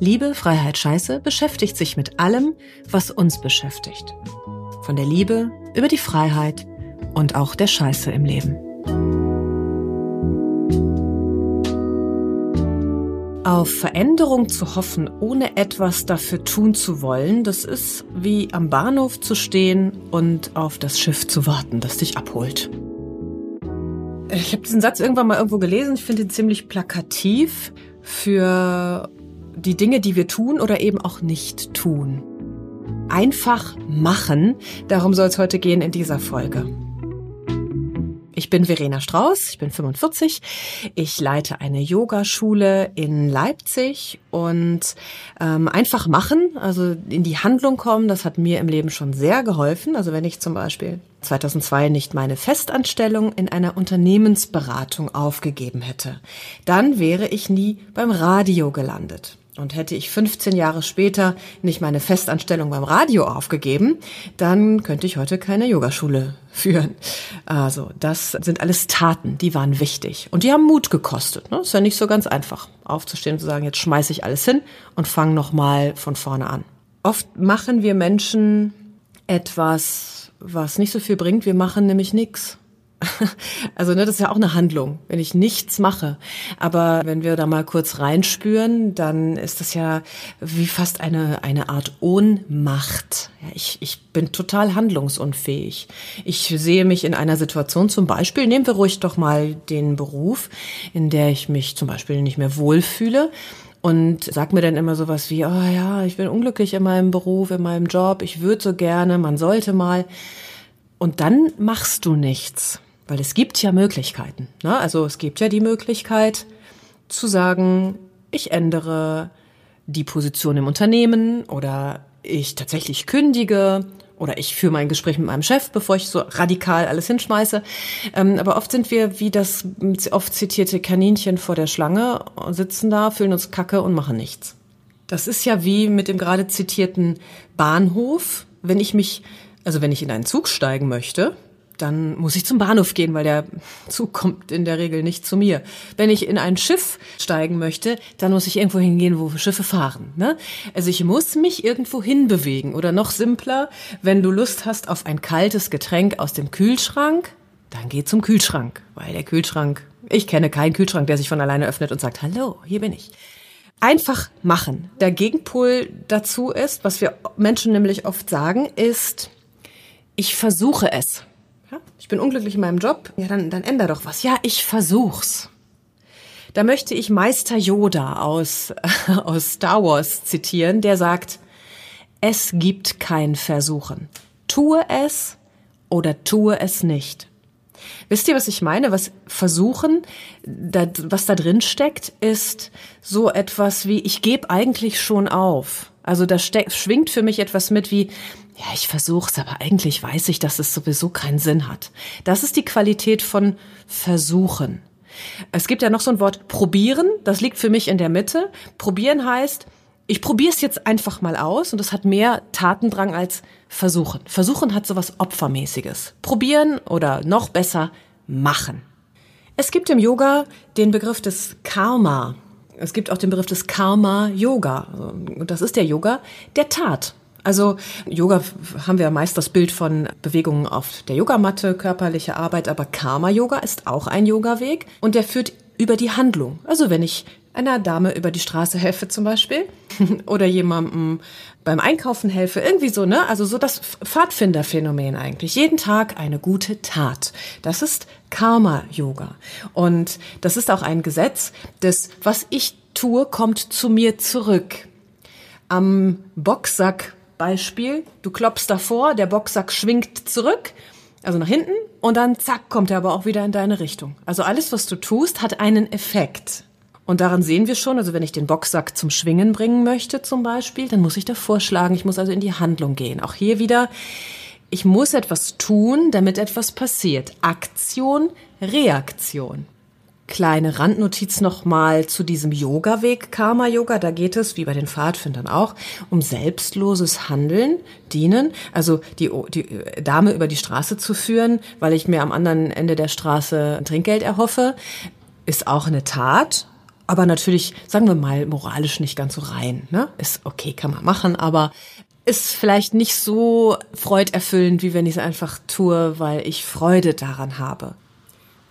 Liebe, Freiheit, Scheiße beschäftigt sich mit allem, was uns beschäftigt. Von der Liebe über die Freiheit und auch der Scheiße im Leben. Auf Veränderung zu hoffen, ohne etwas dafür tun zu wollen, das ist wie am Bahnhof zu stehen und auf das Schiff zu warten, das dich abholt. Ich habe diesen Satz irgendwann mal irgendwo gelesen. Ich finde ihn ziemlich plakativ für die Dinge, die wir tun oder eben auch nicht tun. Einfach machen, darum soll es heute gehen in dieser Folge. Ich bin Verena Strauß, ich bin 45. Ich leite eine Yogaschule in Leipzig und ähm, einfach machen, also in die Handlung kommen, das hat mir im Leben schon sehr geholfen. Also wenn ich zum Beispiel 2002 nicht meine Festanstellung in einer Unternehmensberatung aufgegeben hätte, dann wäre ich nie beim Radio gelandet. Und hätte ich 15 Jahre später nicht meine Festanstellung beim Radio aufgegeben, dann könnte ich heute keine Yogaschule führen. Also das sind alles Taten, die waren wichtig. Und die haben Mut gekostet. Ne? Ist ja nicht so ganz einfach, aufzustehen und zu sagen, jetzt schmeiße ich alles hin und fange nochmal von vorne an. Oft machen wir Menschen etwas, was nicht so viel bringt. Wir machen nämlich nichts. Also ne, das ist ja auch eine Handlung, wenn ich nichts mache. Aber wenn wir da mal kurz reinspüren, dann ist das ja wie fast eine, eine Art Ohnmacht. Ja, ich, ich bin total handlungsunfähig. Ich sehe mich in einer Situation zum Beispiel, nehmen wir ruhig doch mal den Beruf, in der ich mich zum Beispiel nicht mehr wohlfühle und sag mir dann immer sowas wie, oh ja, ich bin unglücklich in meinem Beruf, in meinem Job, ich würde so gerne, man sollte mal. Und dann machst du nichts. Weil es gibt ja Möglichkeiten. Ne? Also es gibt ja die Möglichkeit zu sagen, ich ändere die Position im Unternehmen oder ich tatsächlich kündige oder ich führe mein Gespräch mit meinem Chef, bevor ich so radikal alles hinschmeiße. Ähm, aber oft sind wir wie das oft zitierte Kaninchen vor der Schlange, sitzen da, fühlen uns kacke und machen nichts. Das ist ja wie mit dem gerade zitierten Bahnhof. Wenn ich mich, also wenn ich in einen Zug steigen möchte, dann muss ich zum Bahnhof gehen, weil der Zug kommt in der Regel nicht zu mir. Wenn ich in ein Schiff steigen möchte, dann muss ich irgendwo hingehen, wo Schiffe fahren. Ne? Also ich muss mich irgendwo hinbewegen. Oder noch simpler, wenn du Lust hast auf ein kaltes Getränk aus dem Kühlschrank, dann geh zum Kühlschrank, weil der Kühlschrank, ich kenne keinen Kühlschrank, der sich von alleine öffnet und sagt, hallo, hier bin ich. Einfach machen. Der Gegenpol dazu ist, was wir Menschen nämlich oft sagen, ist, ich versuche es. Ich bin unglücklich in meinem Job. Ja, dann, dann änder doch was. Ja, ich versuch's. Da möchte ich Meister Yoda aus, aus Star Wars zitieren, der sagt, es gibt kein Versuchen. Tue es oder tue es nicht. Wisst ihr, was ich meine? Was versuchen, da, was da drin steckt, ist so etwas wie, ich gebe eigentlich schon auf. Also da schwingt für mich etwas mit wie, ja, ich versuch's, aber eigentlich weiß ich, dass es sowieso keinen Sinn hat. Das ist die Qualität von Versuchen. Es gibt ja noch so ein Wort probieren, das liegt für mich in der Mitte. Probieren heißt, ich probiere es jetzt einfach mal aus und das hat mehr Tatendrang als Versuchen. Versuchen hat sowas Opfermäßiges. Probieren oder noch besser machen. Es gibt im Yoga den Begriff des Karma. Es gibt auch den Begriff des Karma Yoga. Und das ist der Yoga der Tat. Also Yoga haben wir meist das Bild von Bewegungen auf der Yogamatte, körperliche Arbeit, aber Karma-Yoga ist auch ein Yoga-Weg und der führt über die Handlung. Also wenn ich einer Dame über die Straße helfe zum Beispiel oder jemandem beim Einkaufen helfe, irgendwie so, ne? Also so das Pfadfinderphänomen eigentlich. Jeden Tag eine gute Tat. Das ist Karma-Yoga. Und das ist auch ein Gesetz, das, was ich tue, kommt zu mir zurück. Am Boxsack Beispiel, du klopfst davor, der Boxsack schwingt zurück, also nach hinten, und dann zack, kommt er aber auch wieder in deine Richtung. Also alles, was du tust, hat einen Effekt. Und daran sehen wir schon, also wenn ich den Boxsack zum Schwingen bringen möchte zum Beispiel, dann muss ich da vorschlagen, ich muss also in die Handlung gehen. Auch hier wieder, ich muss etwas tun, damit etwas passiert. Aktion, Reaktion. Kleine Randnotiz nochmal zu diesem Yoga-Weg, Karma-Yoga. Da geht es, wie bei den Pfadfindern auch, um selbstloses Handeln, Dienen. Also die, die Dame über die Straße zu führen, weil ich mir am anderen Ende der Straße Trinkgeld erhoffe, ist auch eine Tat. Aber natürlich, sagen wir mal, moralisch nicht ganz so rein. Ne? Ist okay, kann man machen, aber ist vielleicht nicht so freuderfüllend, wie wenn ich es einfach tue, weil ich Freude daran habe.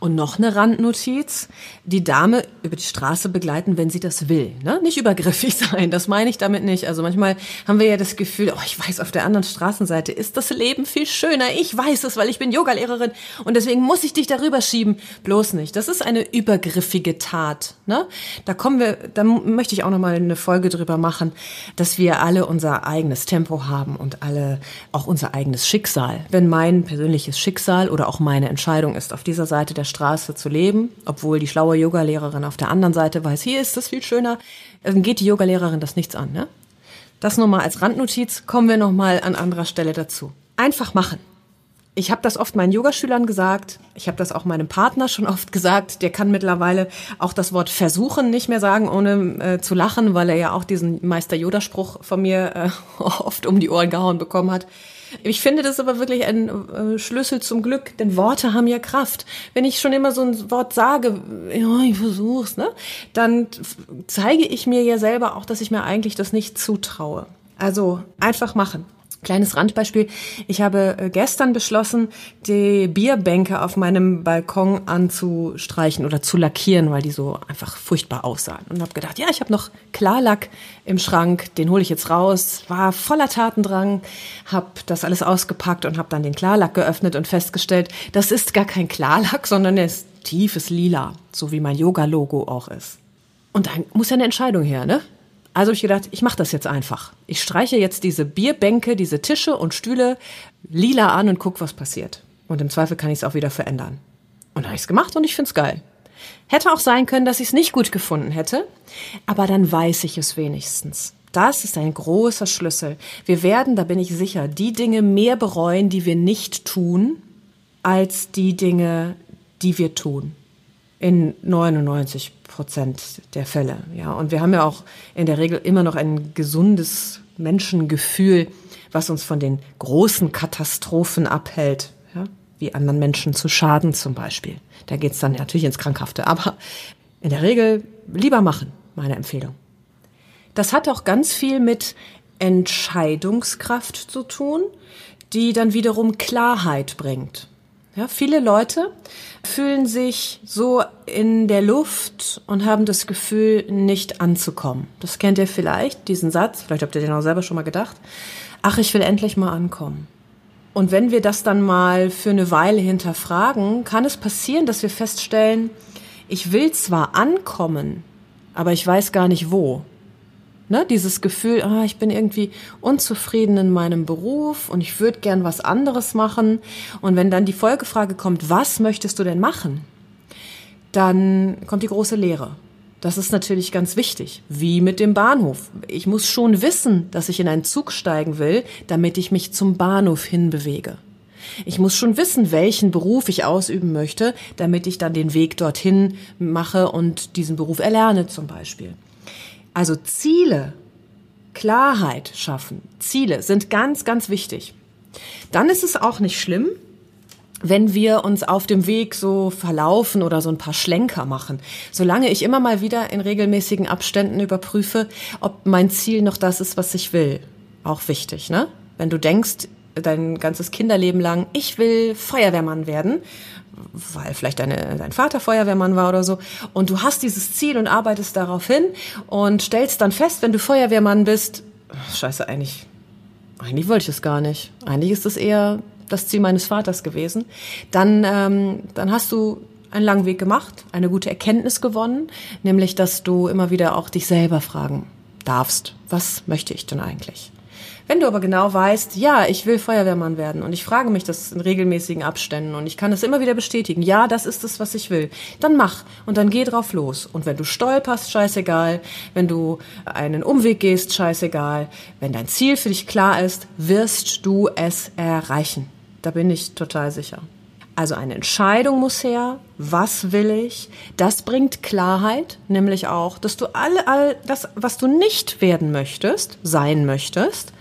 Und noch eine Randnotiz, die Dame über die Straße begleiten, wenn sie das will. Ne? Nicht übergriffig sein, das meine ich damit nicht. Also manchmal haben wir ja das Gefühl, oh, ich weiß, auf der anderen Straßenseite ist das Leben viel schöner. Ich weiß es, weil ich bin Yogalehrerin und deswegen muss ich dich darüber schieben. Bloß nicht. Das ist eine übergriffige Tat. Ne? Da kommen wir, da möchte ich auch noch mal eine Folge drüber machen, dass wir alle unser eigenes Tempo haben und alle auch unser eigenes Schicksal. Wenn mein persönliches Schicksal oder auch meine Entscheidung ist, auf dieser Seite der Straße zu leben, obwohl die schlaue Yogalehrerin auf der anderen Seite weiß, hier ist das viel schöner, dann geht die Yogalehrerin das nichts an. Ne? Das nur mal als Randnotiz, kommen wir noch mal an anderer Stelle dazu. Einfach machen. Ich habe das oft meinen Yogaschülern gesagt, ich habe das auch meinem Partner schon oft gesagt, der kann mittlerweile auch das Wort versuchen nicht mehr sagen, ohne äh, zu lachen, weil er ja auch diesen Meister Yoda-Spruch von mir äh, oft um die Ohren gehauen bekommen hat. Ich finde das aber wirklich ein äh, Schlüssel zum Glück, denn Worte haben ja Kraft. Wenn ich schon immer so ein Wort sage, ja, ich versuch's, ne, dann zeige ich mir ja selber auch, dass ich mir eigentlich das nicht zutraue. Also einfach machen. Kleines Randbeispiel. Ich habe äh, gestern beschlossen, die Bierbänke auf meinem Balkon anzustreichen oder zu lackieren, weil die so einfach furchtbar aussahen. Und habe gedacht, ja, ich habe noch Klarlack im Schrank, den hole ich jetzt raus. War voller Tatendrang, habe das alles ausgepackt und habe dann den Klarlack geöffnet und festgestellt, das ist gar kein Klarlack, sondern er ist tiefes Lila, so wie mein Yoga-Logo auch ist. Und da muss ja eine Entscheidung her, ne? Also habe ich gedacht, ich mache das jetzt einfach. Ich streiche jetzt diese Bierbänke, diese Tische und Stühle lila an und guck, was passiert. Und im Zweifel kann ich es auch wieder verändern. Und habe ich es gemacht und ich finde es geil. Hätte auch sein können, dass ich es nicht gut gefunden hätte, aber dann weiß ich es wenigstens. Das ist ein großer Schlüssel. Wir werden, da bin ich sicher, die Dinge mehr bereuen, die wir nicht tun, als die Dinge, die wir tun. In 99 Prozent der Fälle. Ja, und wir haben ja auch in der Regel immer noch ein gesundes Menschengefühl, was uns von den großen Katastrophen abhält, ja, wie anderen Menschen zu schaden zum Beispiel. Da geht's dann natürlich ins Krankhafte, aber in der Regel lieber machen, meine Empfehlung. Das hat auch ganz viel mit Entscheidungskraft zu tun, die dann wiederum Klarheit bringt. Ja, viele Leute fühlen sich so in der Luft und haben das Gefühl, nicht anzukommen. Das kennt ihr vielleicht, diesen Satz, vielleicht habt ihr den auch selber schon mal gedacht. Ach, ich will endlich mal ankommen. Und wenn wir das dann mal für eine Weile hinterfragen, kann es passieren, dass wir feststellen, ich will zwar ankommen, aber ich weiß gar nicht wo. Ne, dieses Gefühl, ah, ich bin irgendwie unzufrieden in meinem Beruf und ich würde gern was anderes machen. Und wenn dann die Folgefrage kommt, was möchtest du denn machen? Dann kommt die große Lehre. Das ist natürlich ganz wichtig. Wie mit dem Bahnhof. Ich muss schon wissen, dass ich in einen Zug steigen will, damit ich mich zum Bahnhof hinbewege. Ich muss schon wissen, welchen Beruf ich ausüben möchte, damit ich dann den Weg dorthin mache und diesen Beruf erlerne zum Beispiel. Also Ziele, Klarheit schaffen, Ziele sind ganz, ganz wichtig. Dann ist es auch nicht schlimm, wenn wir uns auf dem Weg so verlaufen oder so ein paar Schlenker machen. Solange ich immer mal wieder in regelmäßigen Abständen überprüfe, ob mein Ziel noch das ist, was ich will. Auch wichtig, ne? Wenn du denkst, dein ganzes Kinderleben lang, ich will Feuerwehrmann werden, weil vielleicht deine, dein Vater Feuerwehrmann war oder so, und du hast dieses Ziel und arbeitest darauf hin und stellst dann fest, wenn du Feuerwehrmann bist, scheiße, eigentlich, eigentlich wollte ich es gar nicht. Eigentlich ist es eher das Ziel meines Vaters gewesen. Dann, ähm, dann hast du einen langen Weg gemacht, eine gute Erkenntnis gewonnen, nämlich, dass du immer wieder auch dich selber fragen darfst, was möchte ich denn eigentlich? Wenn du aber genau weißt, ja, ich will Feuerwehrmann werden und ich frage mich das in regelmäßigen Abständen und ich kann es immer wieder bestätigen, ja, das ist es, was ich will, dann mach und dann geh drauf los. Und wenn du stolperst, scheißegal, wenn du einen Umweg gehst, scheißegal, wenn dein Ziel für dich klar ist, wirst du es erreichen. Da bin ich total sicher. Also eine Entscheidung muss her. Was will ich? Das bringt Klarheit, nämlich auch, dass du all, all das, was du nicht werden möchtest, sein möchtest,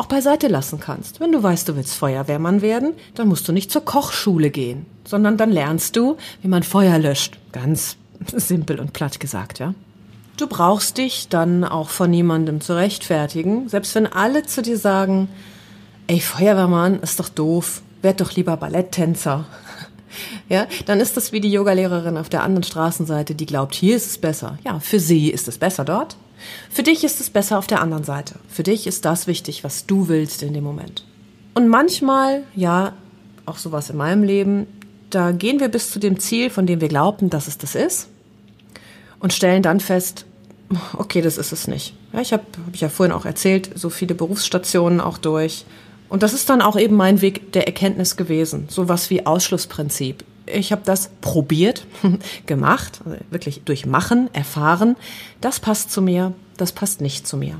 auch beiseite lassen kannst. Wenn du weißt, du willst Feuerwehrmann werden, dann musst du nicht zur Kochschule gehen, sondern dann lernst du, wie man Feuer löscht. Ganz simpel und platt gesagt, ja. Du brauchst dich dann auch von niemandem zu rechtfertigen, selbst wenn alle zu dir sagen, ey, Feuerwehrmann ist doch doof, werd doch lieber Balletttänzer. Ja, dann ist das wie die Yogalehrerin auf der anderen Straßenseite, die glaubt, hier ist es besser. Ja, für sie ist es besser dort. Für dich ist es besser auf der anderen Seite. Für dich ist das wichtig, was du willst in dem Moment. Und manchmal, ja, auch sowas in meinem Leben, da gehen wir bis zu dem Ziel, von dem wir glaubten, dass es das ist, und stellen dann fest, okay, das ist es nicht. Ja, ich habe hab ich ja vorhin auch erzählt, so viele Berufsstationen auch durch und das ist dann auch eben mein Weg der Erkenntnis gewesen. Sowas wie Ausschlussprinzip. Ich habe das probiert, gemacht, also wirklich durch Machen, erfahren. Das passt zu mir, das passt nicht zu mir.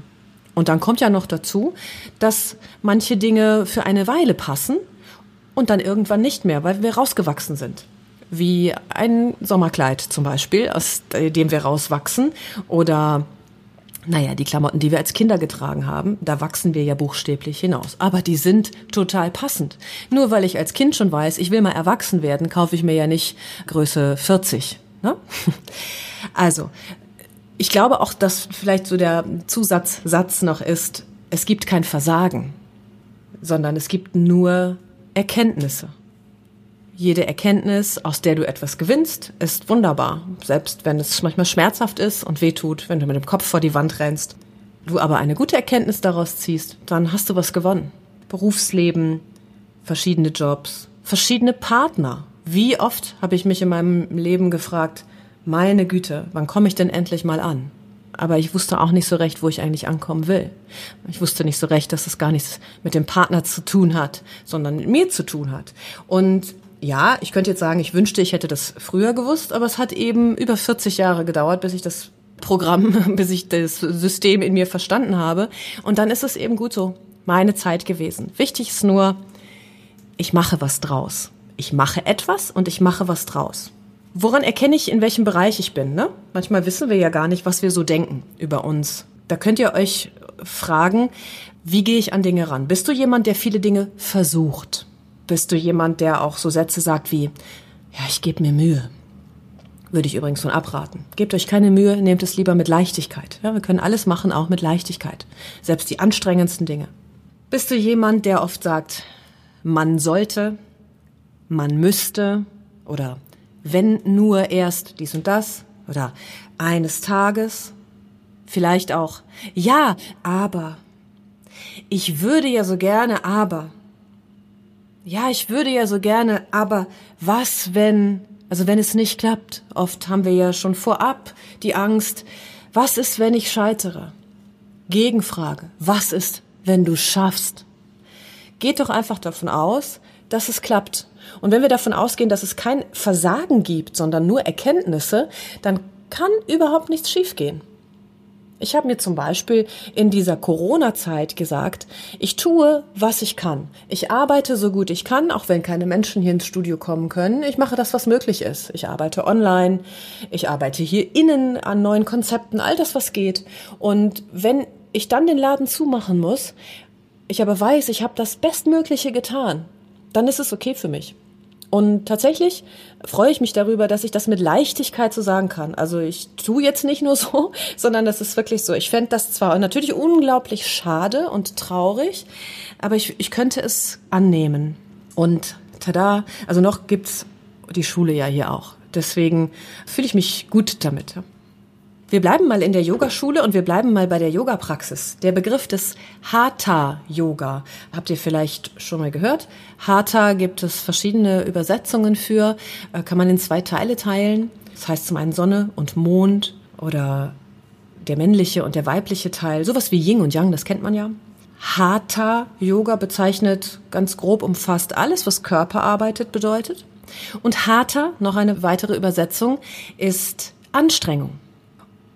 Und dann kommt ja noch dazu, dass manche Dinge für eine Weile passen und dann irgendwann nicht mehr, weil wir rausgewachsen sind. Wie ein Sommerkleid zum Beispiel, aus dem wir rauswachsen oder naja, die Klamotten, die wir als Kinder getragen haben, da wachsen wir ja buchstäblich hinaus. Aber die sind total passend. Nur weil ich als Kind schon weiß, ich will mal erwachsen werden, kaufe ich mir ja nicht Größe 40. Ne? Also, ich glaube auch, dass vielleicht so der Zusatzsatz noch ist, es gibt kein Versagen, sondern es gibt nur Erkenntnisse. Jede Erkenntnis, aus der du etwas gewinnst, ist wunderbar. Selbst wenn es manchmal schmerzhaft ist und wehtut, wenn du mit dem Kopf vor die Wand rennst. Du aber eine gute Erkenntnis daraus ziehst, dann hast du was gewonnen. Berufsleben, verschiedene Jobs, verschiedene Partner. Wie oft habe ich mich in meinem Leben gefragt, meine Güte, wann komme ich denn endlich mal an? Aber ich wusste auch nicht so recht, wo ich eigentlich ankommen will. Ich wusste nicht so recht, dass es gar nichts mit dem Partner zu tun hat, sondern mit mir zu tun hat. Und ja, ich könnte jetzt sagen, ich wünschte, ich hätte das früher gewusst, aber es hat eben über 40 Jahre gedauert, bis ich das Programm, bis ich das System in mir verstanden habe. Und dann ist es eben gut so, meine Zeit gewesen. Wichtig ist nur, ich mache was draus. Ich mache etwas und ich mache was draus. Woran erkenne ich, in welchem Bereich ich bin? Ne? Manchmal wissen wir ja gar nicht, was wir so denken über uns. Da könnt ihr euch fragen, wie gehe ich an Dinge ran? Bist du jemand, der viele Dinge versucht? Bist du jemand, der auch so Sätze sagt wie, ja, ich gebe mir Mühe? Würde ich übrigens von abraten. Gebt euch keine Mühe, nehmt es lieber mit Leichtigkeit. Ja, wir können alles machen, auch mit Leichtigkeit. Selbst die anstrengendsten Dinge. Bist du jemand, der oft sagt, man sollte, man müsste oder wenn nur erst dies und das oder eines Tages, vielleicht auch, ja, aber, ich würde ja so gerne, aber, ja, ich würde ja so gerne, aber was, wenn, also wenn es nicht klappt? Oft haben wir ja schon vorab die Angst, was ist, wenn ich scheitere? Gegenfrage, was ist, wenn du schaffst? Geht doch einfach davon aus, dass es klappt. Und wenn wir davon ausgehen, dass es kein Versagen gibt, sondern nur Erkenntnisse, dann kann überhaupt nichts schiefgehen. Ich habe mir zum Beispiel in dieser Corona-Zeit gesagt, ich tue, was ich kann. Ich arbeite so gut ich kann, auch wenn keine Menschen hier ins Studio kommen können. Ich mache das, was möglich ist. Ich arbeite online, ich arbeite hier innen an neuen Konzepten, all das, was geht. Und wenn ich dann den Laden zumachen muss, ich aber weiß, ich habe das Bestmögliche getan, dann ist es okay für mich. Und tatsächlich freue ich mich darüber, dass ich das mit Leichtigkeit so sagen kann. Also ich tue jetzt nicht nur so, sondern das ist wirklich so. Ich fände das zwar natürlich unglaublich schade und traurig, aber ich, ich könnte es annehmen. Und tada, also noch gibt's die Schule ja hier auch. Deswegen fühle ich mich gut damit. Wir bleiben mal in der Yogaschule und wir bleiben mal bei der Yoga-Praxis. Der Begriff des Hatha-Yoga habt ihr vielleicht schon mal gehört. Hatha gibt es verschiedene Übersetzungen für, äh, kann man in zwei Teile teilen. Das heißt zum einen Sonne und Mond oder der männliche und der weibliche Teil. Sowas wie Yin und Yang, das kennt man ja. Hatha Yoga bezeichnet ganz grob umfasst alles, was Körperarbeit bedeutet. Und Hatha, noch eine weitere Übersetzung, ist Anstrengung.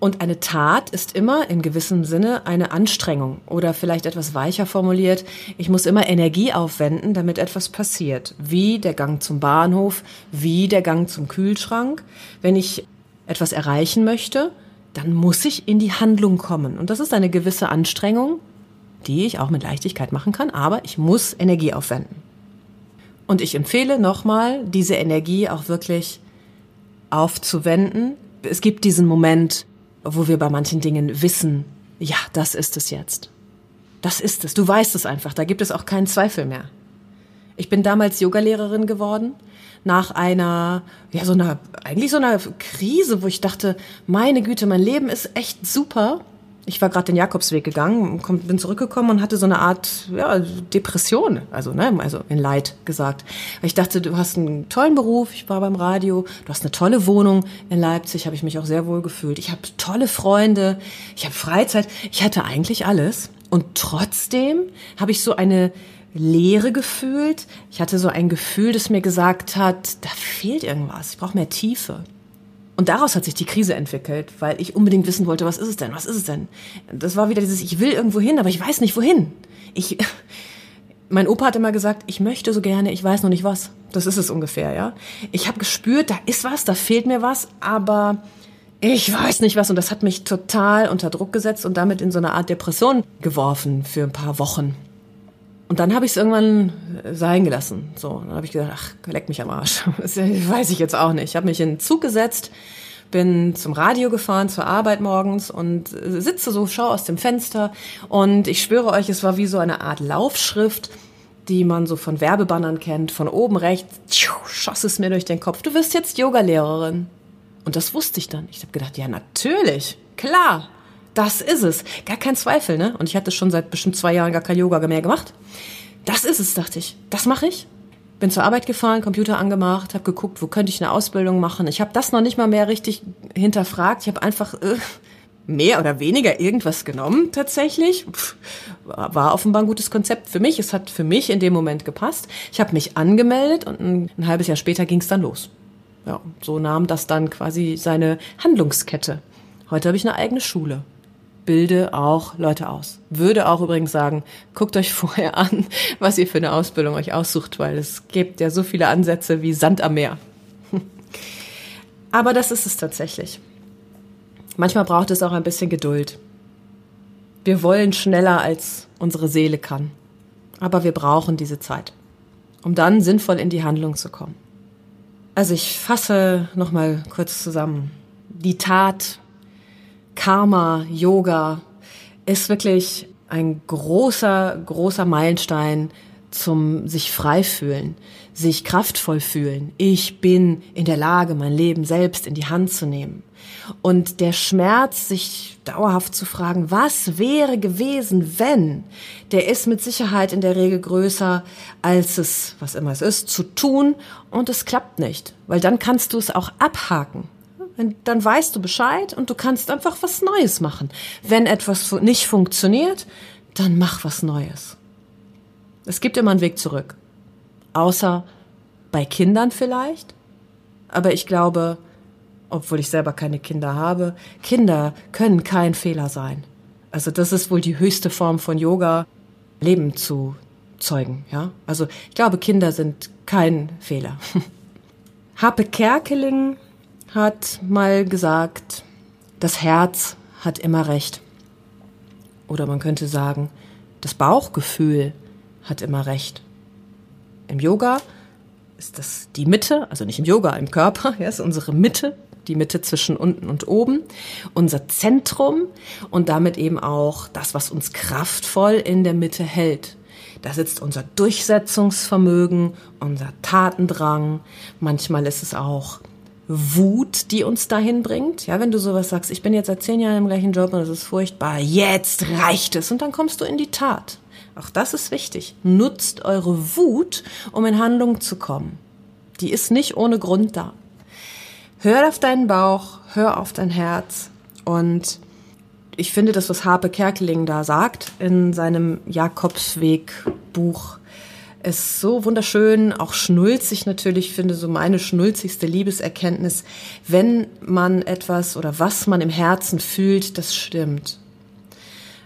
Und eine Tat ist immer in gewissem Sinne eine Anstrengung oder vielleicht etwas weicher formuliert. Ich muss immer Energie aufwenden, damit etwas passiert. Wie der Gang zum Bahnhof, wie der Gang zum Kühlschrank. Wenn ich etwas erreichen möchte, dann muss ich in die Handlung kommen. Und das ist eine gewisse Anstrengung, die ich auch mit Leichtigkeit machen kann, aber ich muss Energie aufwenden. Und ich empfehle nochmal, diese Energie auch wirklich aufzuwenden. Es gibt diesen Moment, wo wir bei manchen Dingen wissen, ja, das ist es jetzt. Das ist es. Du weißt es einfach. Da gibt es auch keinen Zweifel mehr. Ich bin damals Yogalehrerin geworden nach einer, ja, so einer, eigentlich so einer Krise, wo ich dachte, meine Güte, mein Leben ist echt super ich war gerade den Jakobsweg gegangen, bin zurückgekommen und hatte so eine Art ja, Depression, also ne, also in Leid gesagt. Ich dachte, du hast einen tollen Beruf, ich war beim Radio, du hast eine tolle Wohnung in Leipzig, habe ich mich auch sehr wohl gefühlt. Ich habe tolle Freunde, ich habe Freizeit, ich hatte eigentlich alles und trotzdem habe ich so eine Leere gefühlt. Ich hatte so ein Gefühl, das mir gesagt hat, da fehlt irgendwas, ich brauche mehr Tiefe. Und daraus hat sich die Krise entwickelt, weil ich unbedingt wissen wollte, was ist es denn? Was ist es denn? Das war wieder dieses, ich will irgendwo hin, aber ich weiß nicht wohin. Ich, mein Opa hat immer gesagt, ich möchte so gerne, ich weiß noch nicht was. Das ist es ungefähr, ja. Ich habe gespürt, da ist was, da fehlt mir was, aber ich weiß nicht was. Und das hat mich total unter Druck gesetzt und damit in so eine Art Depression geworfen für ein paar Wochen. Und dann habe ich es irgendwann sein gelassen. So, dann habe ich gedacht, ach, leck mich am Arsch. Das weiß ich jetzt auch nicht. Ich habe mich in den Zug gesetzt, bin zum Radio gefahren, zur Arbeit morgens und sitze so, schaue aus dem Fenster und ich schwöre euch, es war wie so eine Art Laufschrift, die man so von Werbebannern kennt. Von oben rechts tschiu, schoss es mir durch den Kopf. Du wirst jetzt Yogalehrerin. Und das wusste ich dann. Ich habe gedacht, ja, natürlich, klar. Das ist es. Gar kein Zweifel, ne? Und ich hatte schon seit bestimmt zwei Jahren gar kein Yoga mehr gemacht. Das ist es, dachte ich. Das mache ich. Bin zur Arbeit gefahren, Computer angemacht, habe geguckt, wo könnte ich eine Ausbildung machen. Ich habe das noch nicht mal mehr richtig hinterfragt. Ich habe einfach äh, mehr oder weniger irgendwas genommen tatsächlich. Pff, war offenbar ein gutes Konzept für mich. Es hat für mich in dem Moment gepasst. Ich habe mich angemeldet und ein, ein halbes Jahr später ging es dann los. Ja, so nahm das dann quasi seine Handlungskette. Heute habe ich eine eigene Schule bilde auch Leute aus. Würde auch übrigens sagen, guckt euch vorher an, was ihr für eine Ausbildung euch aussucht, weil es gibt ja so viele Ansätze wie Sand am Meer. Aber das ist es tatsächlich. Manchmal braucht es auch ein bisschen Geduld. Wir wollen schneller, als unsere Seele kann. Aber wir brauchen diese Zeit, um dann sinnvoll in die Handlung zu kommen. Also ich fasse nochmal kurz zusammen. Die Tat Karma, Yoga ist wirklich ein großer, großer Meilenstein zum sich frei fühlen, sich kraftvoll fühlen. Ich bin in der Lage, mein Leben selbst in die Hand zu nehmen. Und der Schmerz, sich dauerhaft zu fragen, was wäre gewesen, wenn, der ist mit Sicherheit in der Regel größer, als es, was immer es ist, zu tun. Und es klappt nicht, weil dann kannst du es auch abhaken dann weißt du Bescheid und du kannst einfach was Neues machen. Wenn etwas nicht funktioniert, dann mach was Neues. Es gibt immer einen Weg zurück. Außer bei Kindern vielleicht. Aber ich glaube, obwohl ich selber keine Kinder habe, Kinder können kein Fehler sein. Also das ist wohl die höchste Form von Yoga, Leben zu zeugen, ja? Also ich glaube, Kinder sind kein Fehler. Happe Kerkeling hat mal gesagt, das Herz hat immer recht. Oder man könnte sagen, das Bauchgefühl hat immer recht. Im Yoga ist das die Mitte, also nicht im Yoga, im Körper, ja, ist unsere Mitte, die Mitte zwischen unten und oben, unser Zentrum und damit eben auch das, was uns kraftvoll in der Mitte hält. Da sitzt unser Durchsetzungsvermögen, unser Tatendrang. Manchmal ist es auch Wut, die uns dahin bringt. Ja, wenn du sowas sagst, ich bin jetzt seit zehn Jahren im gleichen Job und es ist furchtbar, jetzt reicht es und dann kommst du in die Tat. Auch das ist wichtig. Nutzt eure Wut, um in Handlung zu kommen. Die ist nicht ohne Grund da. Hör auf deinen Bauch, hör auf dein Herz und ich finde das, was Harpe Kerkeling da sagt in seinem Jakobsweg-Buch, ist so wunderschön, auch schnulzig natürlich, finde so meine schnulzigste Liebeserkenntnis, wenn man etwas oder was man im Herzen fühlt, das stimmt.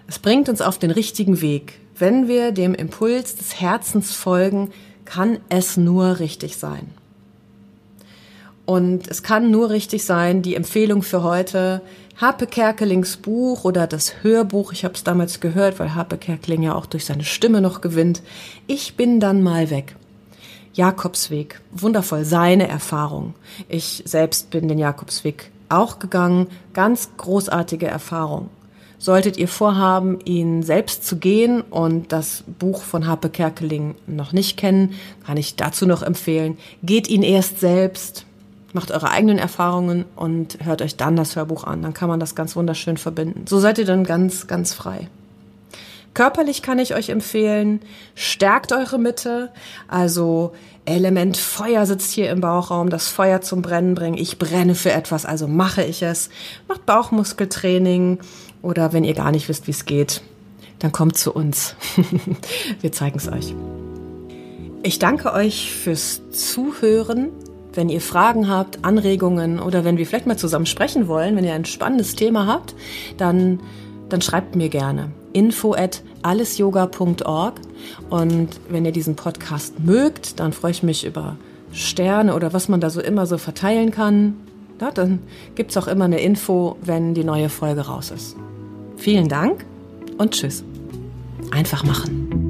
Es bringt uns auf den richtigen Weg. Wenn wir dem Impuls des Herzens folgen, kann es nur richtig sein. Und es kann nur richtig sein, die Empfehlung für heute, Harpe Kerkelings Buch oder das Hörbuch, ich habe es damals gehört, weil Harpe Kerkeling ja auch durch seine Stimme noch gewinnt, Ich bin dann mal weg. Jakobsweg, wundervoll, seine Erfahrung. Ich selbst bin den Jakobsweg auch gegangen, ganz großartige Erfahrung. Solltet ihr vorhaben, ihn selbst zu gehen und das Buch von Harpe Kerkeling noch nicht kennen, kann ich dazu noch empfehlen, geht ihn erst selbst, macht eure eigenen Erfahrungen und hört euch dann das Hörbuch an. Dann kann man das ganz wunderschön verbinden. So seid ihr dann ganz, ganz frei. Körperlich kann ich euch empfehlen, stärkt eure Mitte. Also Element Feuer sitzt hier im Bauchraum, das Feuer zum Brennen bringen. Ich brenne für etwas, also mache ich es. Macht Bauchmuskeltraining oder wenn ihr gar nicht wisst, wie es geht, dann kommt zu uns. Wir zeigen es euch. Ich danke euch fürs Zuhören. Wenn ihr Fragen habt, Anregungen oder wenn wir vielleicht mal zusammen sprechen wollen, wenn ihr ein spannendes Thema habt, dann, dann schreibt mir gerne info at allesyoga.org und wenn ihr diesen Podcast mögt, dann freue ich mich über Sterne oder was man da so immer so verteilen kann. Ja, dann gibt es auch immer eine Info, wenn die neue Folge raus ist. Vielen Dank und tschüss. Einfach machen.